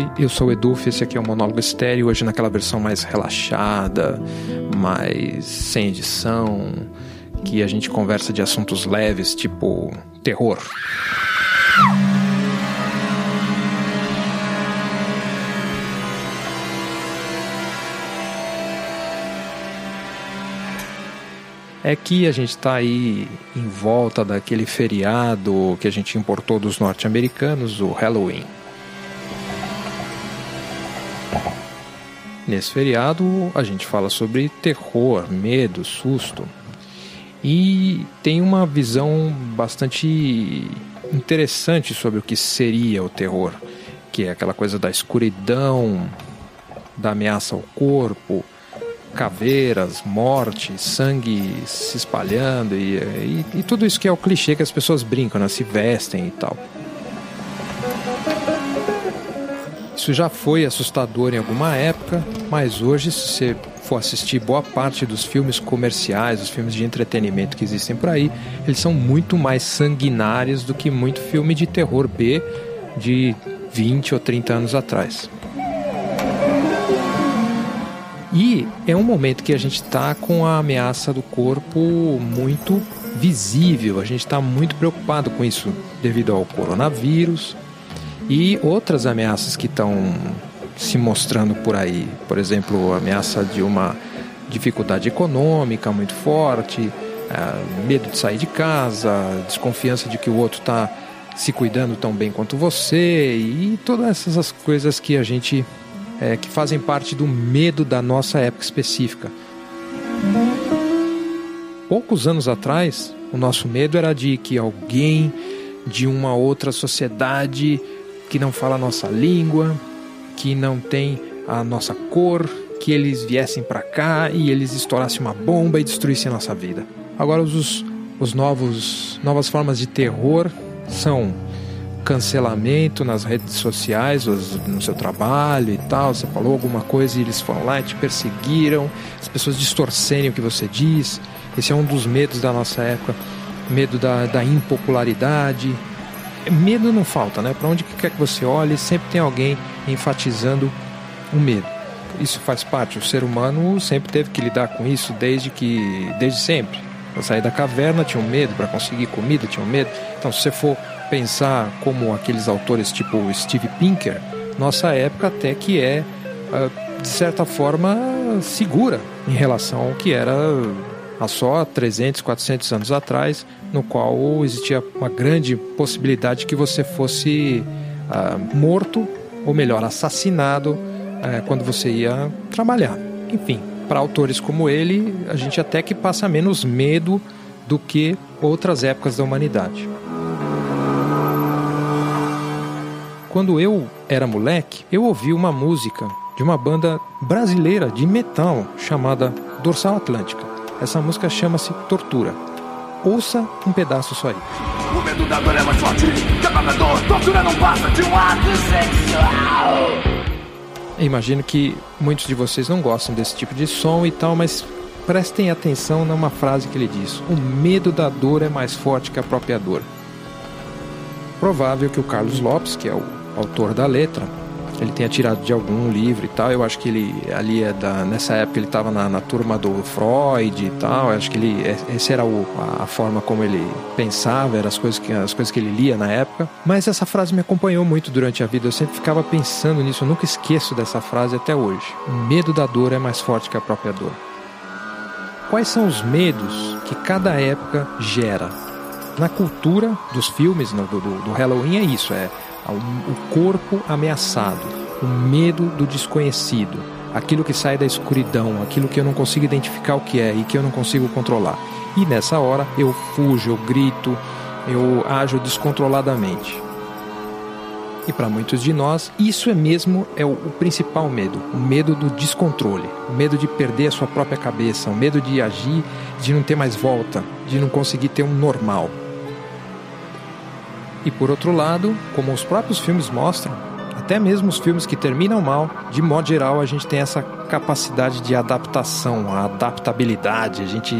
Oi, eu sou o Edu, esse aqui é o Monólogo Estéreo, hoje naquela versão mais relaxada, mais sem edição, que a gente conversa de assuntos leves, tipo terror. é que a gente está aí em volta daquele feriado que a gente importou dos norte-americanos, o Halloween. Nesse feriado a gente fala sobre terror, medo, susto. E tem uma visão bastante interessante sobre o que seria o terror, que é aquela coisa da escuridão, da ameaça ao corpo, caveiras, morte, sangue se espalhando e, e, e, tudo isso que é o clichê que as pessoas brincam, né? se vestem e tal. Isso já foi assustador em alguma época, mas hoje, se você for assistir boa parte dos filmes comerciais, os filmes de entretenimento que existem por aí, eles são muito mais sanguinários do que muito filme de terror B de 20 ou 30 anos atrás. E é um momento que a gente está com a ameaça do corpo muito visível, a gente está muito preocupado com isso devido ao coronavírus e outras ameaças que estão se mostrando por aí. Por exemplo, a ameaça de uma dificuldade econômica muito forte, é, medo de sair de casa, desconfiança de que o outro está se cuidando tão bem quanto você e todas essas coisas que a gente é, que fazem parte do medo da nossa época específica. Poucos anos atrás, o nosso medo era de que alguém de uma outra sociedade que não fala a nossa língua, que não tem a nossa cor, que eles viessem para cá e eles estourassem uma bomba e destruíssem a nossa vida. Agora os, os novos novas formas de terror são cancelamento nas redes sociais, no seu trabalho e tal, você falou alguma coisa e eles foram lá e te perseguiram, as pessoas distorcerem o que você diz. Esse é um dos medos da nossa época, medo da, da impopularidade. Medo não falta, né? Para onde quer que você olhe, sempre tem alguém enfatizando o medo. Isso faz parte, o ser humano sempre teve que lidar com isso desde que desde sempre. Para sair da caverna tinha um medo, para conseguir comida tinha um medo. Então, se você for pensar como aqueles autores tipo Steve Pinker, nossa época até que é, ah, de certa forma, segura em relação ao que era há só 300, 400 anos atrás, no qual existia uma grande possibilidade que você fosse uh, morto, ou melhor, assassinado, uh, quando você ia trabalhar. Enfim, para autores como ele, a gente até que passa menos medo do que outras épocas da humanidade. Quando eu era moleque, eu ouvi uma música de uma banda brasileira de metal chamada Dorsal Atlântica. Essa música chama-se Tortura. Ouça um pedaço só aí. O medo da dor é mais forte que a dor. Tortura não passa de um ato sexual. Imagino que muitos de vocês não gostam desse tipo de som e tal, mas prestem atenção numa frase que ele diz: O medo da dor é mais forte que a própria dor. Provável que o Carlos Lopes, que é o autor da letra, ele tenha tirado de algum livro e tal. Eu acho que ele ali é da nessa época ele estava na, na, turma do Freud e tal. Eu acho que ele é, essa era o, a, a, forma como ele pensava, eram as coisas que as coisas que ele lia na época. Mas essa frase me acompanhou muito durante a vida. Eu sempre ficava pensando nisso. Eu nunca esqueço dessa frase até hoje. O medo da dor é mais forte que a própria dor. Quais são os medos que cada época gera? Na cultura dos filmes, no, do, do Halloween é isso, é o corpo ameaçado, o medo do desconhecido, aquilo que sai da escuridão, aquilo que eu não consigo identificar o que é e que eu não consigo controlar. E nessa hora eu fujo, eu grito, eu ajo descontroladamente. E para muitos de nós, isso é mesmo é o, o, principal medo, o medo do descontrole, o medo de perder a sua própria cabeça, o medo de agir, de não ter mais volta, de não conseguir ter um normal. E por outro lado, como os próprios filmes mostram, até mesmo os filmes que terminam mal, de modo geral, a gente tem essa capacidade de adaptação, a adaptabilidade, a gente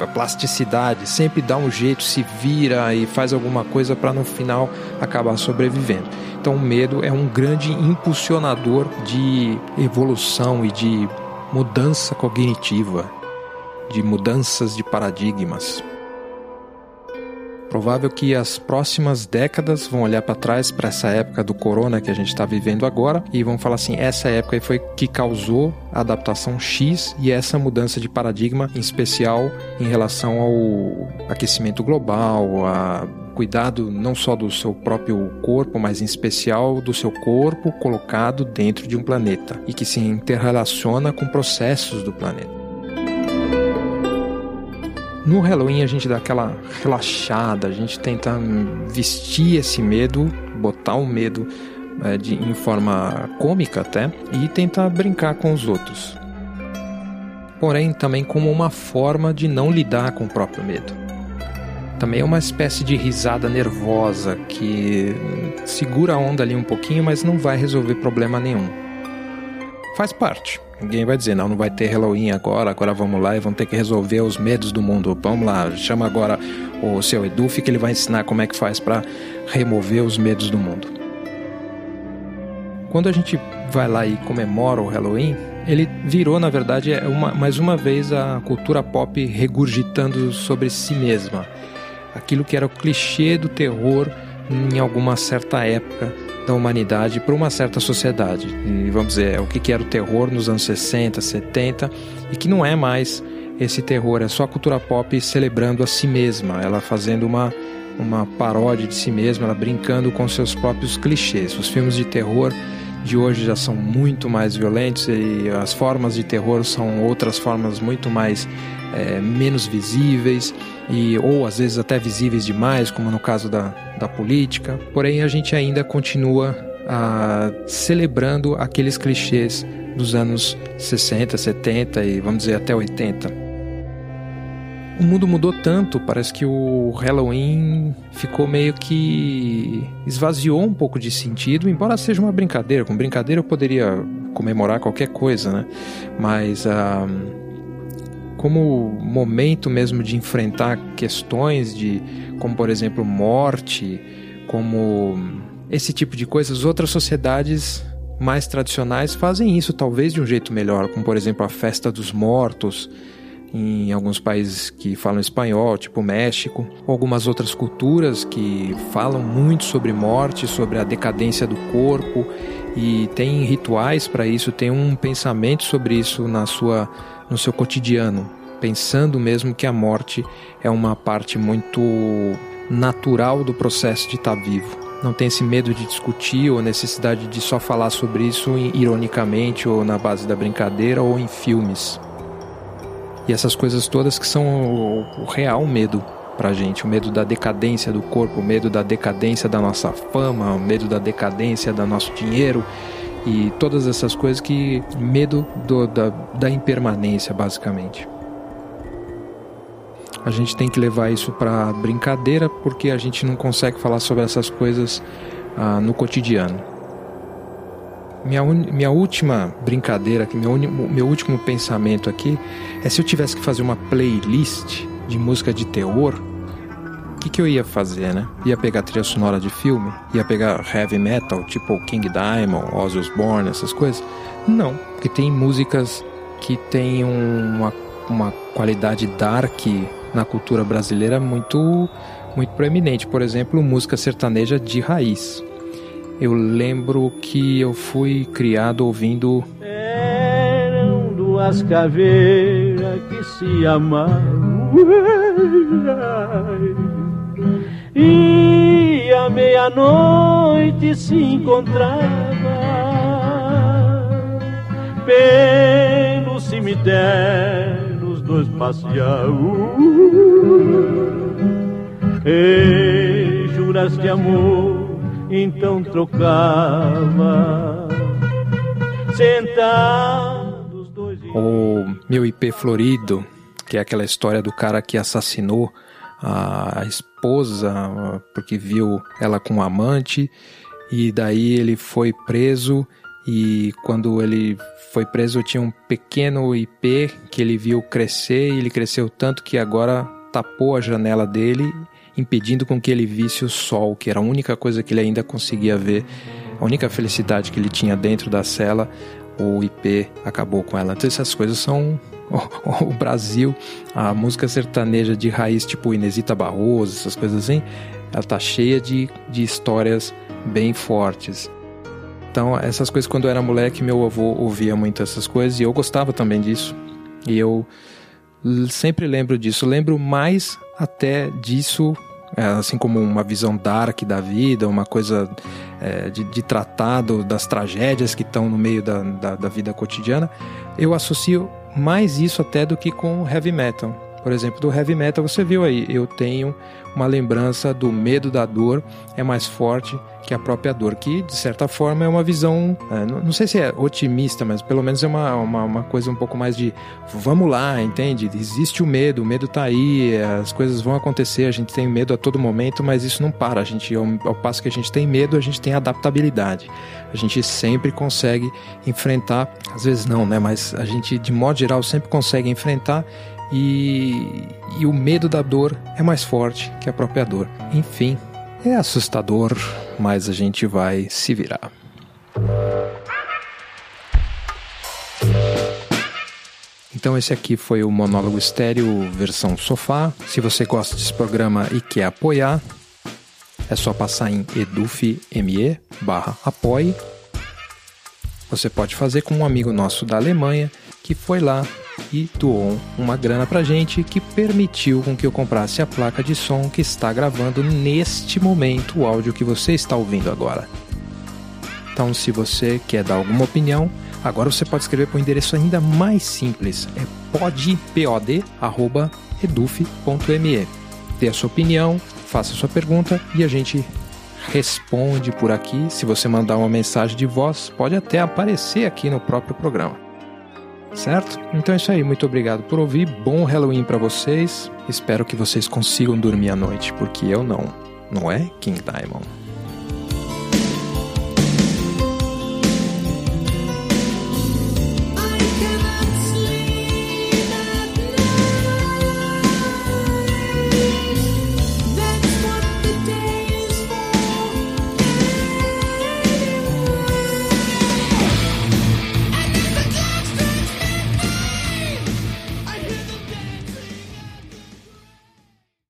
a plasticidade, sempre dá um jeito, se vira e faz alguma coisa para no final acabar sobrevivendo. Então, o medo é um grande impulsionador de evolução e de mudança cognitiva, de mudanças de paradigmas provável que as próximas décadas vão olhar para trás para essa época do corona que a gente está vivendo agora e vão falar assim: essa época foi que causou a adaptação X e essa mudança de paradigma, em especial em relação ao aquecimento global, a cuidado não só do seu próprio corpo, mas em especial do seu corpo colocado dentro de um planeta e que se interrelaciona com processos do planeta. No Halloween a gente dá aquela relaxada, a gente tenta vestir esse medo, botar o medo é, de, em forma cômica até, e tentar brincar com os outros. Porém, também como uma forma de não lidar com o próprio medo. Também é uma espécie de risada nervosa que segura a onda ali um pouquinho, mas não vai resolver problema nenhum. Faz parte. Ninguém vai dizer, não, não vai ter Halloween agora, agora vamos lá e vamos ter que resolver os medos do mundo. Vamos lá, chama agora o seu Eduf que ele vai ensinar como é que faz para remover os medos do mundo. Quando a gente vai lá e comemora o Halloween, ele virou, na verdade, é uma, mais uma vez a cultura pop regurgitando sobre si mesma. Aquilo que era o clichê do terror em alguma certa época da humanidade para uma certa sociedade. E vamos dizer, o que era o terror nos anos 60, 70 e que não é mais esse terror, é só a cultura pop celebrando a si mesma, ela fazendo uma uma paródia de si mesma, ela brincando com seus próprios clichês. Os filmes de terror de hoje já são muito mais violentos e as formas de terror são outras formas muito mais é, menos visíveis e ou às vezes até visíveis demais, como no caso da, da política. Porém, a gente ainda continua ah, celebrando aqueles clichês dos anos 60, 70 e vamos dizer até 80. O mundo mudou tanto, parece que o Halloween ficou meio que esvaziou um pouco de sentido, embora seja uma brincadeira. Com brincadeira eu poderia comemorar qualquer coisa, né? Mas ah, como momento mesmo de enfrentar questões de como por exemplo morte, como esse tipo de coisas, outras sociedades mais tradicionais fazem isso talvez de um jeito melhor, como por exemplo a festa dos mortos em alguns países que falam espanhol, tipo México, algumas outras culturas que falam muito sobre morte, sobre a decadência do corpo e tem rituais para isso, tem um pensamento sobre isso na sua no seu cotidiano, pensando mesmo que a morte é uma parte muito natural do processo de estar vivo. Não tem esse medo de discutir ou necessidade de só falar sobre isso ironicamente ou na base da brincadeira ou em filmes. E essas coisas todas que são o, o real medo pra gente, o medo da decadência do corpo, o medo da decadência da nossa fama, o medo da decadência do nosso dinheiro e todas essas coisas que medo do, da, da impermanência basicamente. A gente tem que levar isso para brincadeira porque a gente não consegue falar sobre essas coisas ah, no cotidiano. Minha, un... minha última brincadeira, meu, un... meu último pensamento aqui é se eu tivesse que fazer uma playlist de música de terror, o que, que eu ia fazer, né? Ia pegar trilha sonora de filme? Ia pegar heavy metal, tipo King Diamond, Ozzy Osbourne, essas coisas? Não, porque tem músicas que têm uma, uma qualidade dark na cultura brasileira muito muito proeminente. Por exemplo, música sertaneja de raiz. Eu lembro que eu fui criado ouvindo. Eram duas caveiras que se amavam. E à meia-noite se encontrava pelo cemitério os dois passeavam. E juras de amor então trocava. Sentados dois. O meu IP florido, que é aquela história do cara que assassinou a esposa porque viu ela com um amante e daí ele foi preso e quando ele foi preso tinha um pequeno IP que ele viu crescer e ele cresceu tanto que agora tapou a janela dele, impedindo com que ele visse o sol, que era a única coisa que ele ainda conseguia ver, a única felicidade que ele tinha dentro da cela, o IP acabou com ela. Então essas coisas são o Brasil, a música sertaneja de raiz tipo Inesita Barroso, essas coisas assim, ela tá cheia de, de histórias bem fortes. Então, essas coisas, quando eu era moleque, meu avô ouvia muito essas coisas e eu gostava também disso. E eu sempre lembro disso. Lembro mais até disso, é, assim como uma visão dark da vida, uma coisa é, de, de tratado das tragédias que estão no meio da, da, da vida cotidiana. Eu associo mais isso até do que com heavy metal. Por exemplo, do heavy metal, você viu aí, eu tenho uma lembrança do medo da dor é mais forte que a própria dor, que de certa forma é uma visão, é, não, sei se é otimista, mas pelo menos é uma, uma, uma, coisa um pouco mais de vamos lá, entende? Existe o medo, o medo tá aí, as coisas vão acontecer, a gente tem medo a todo momento, mas isso não para. A gente, ao, ao passo que a gente tem medo, a gente tem adaptabilidade. A gente sempre consegue enfrentar, às vezes não, né? Mas a gente, de modo geral, sempre consegue enfrentar e, e o medo da dor é mais forte que a própria dor. Enfim, é assustador, mas a gente vai se virar. Então esse aqui foi o monólogo estéreo versão sofá. Se você gosta desse programa e quer apoiar, é só passar em eduf.me barra apoie. Você pode fazer com um amigo nosso da Alemanha que foi lá e doou uma grana pra gente que permitiu com que eu comprasse a placa de som que está gravando neste momento o áudio que você está ouvindo agora. Então, se você quer dar alguma opinião, agora você pode escrever para um endereço ainda mais simples, é podpod@eduf.me. Dê a sua opinião, faça a sua pergunta e a gente responde por aqui. Se você mandar uma mensagem de voz, pode até aparecer aqui no próprio programa certo? Então é isso aí, muito obrigado por ouvir. Bom Halloween para vocês. Espero que vocês consigam dormir à noite, porque eu não. Não é, King Diamond?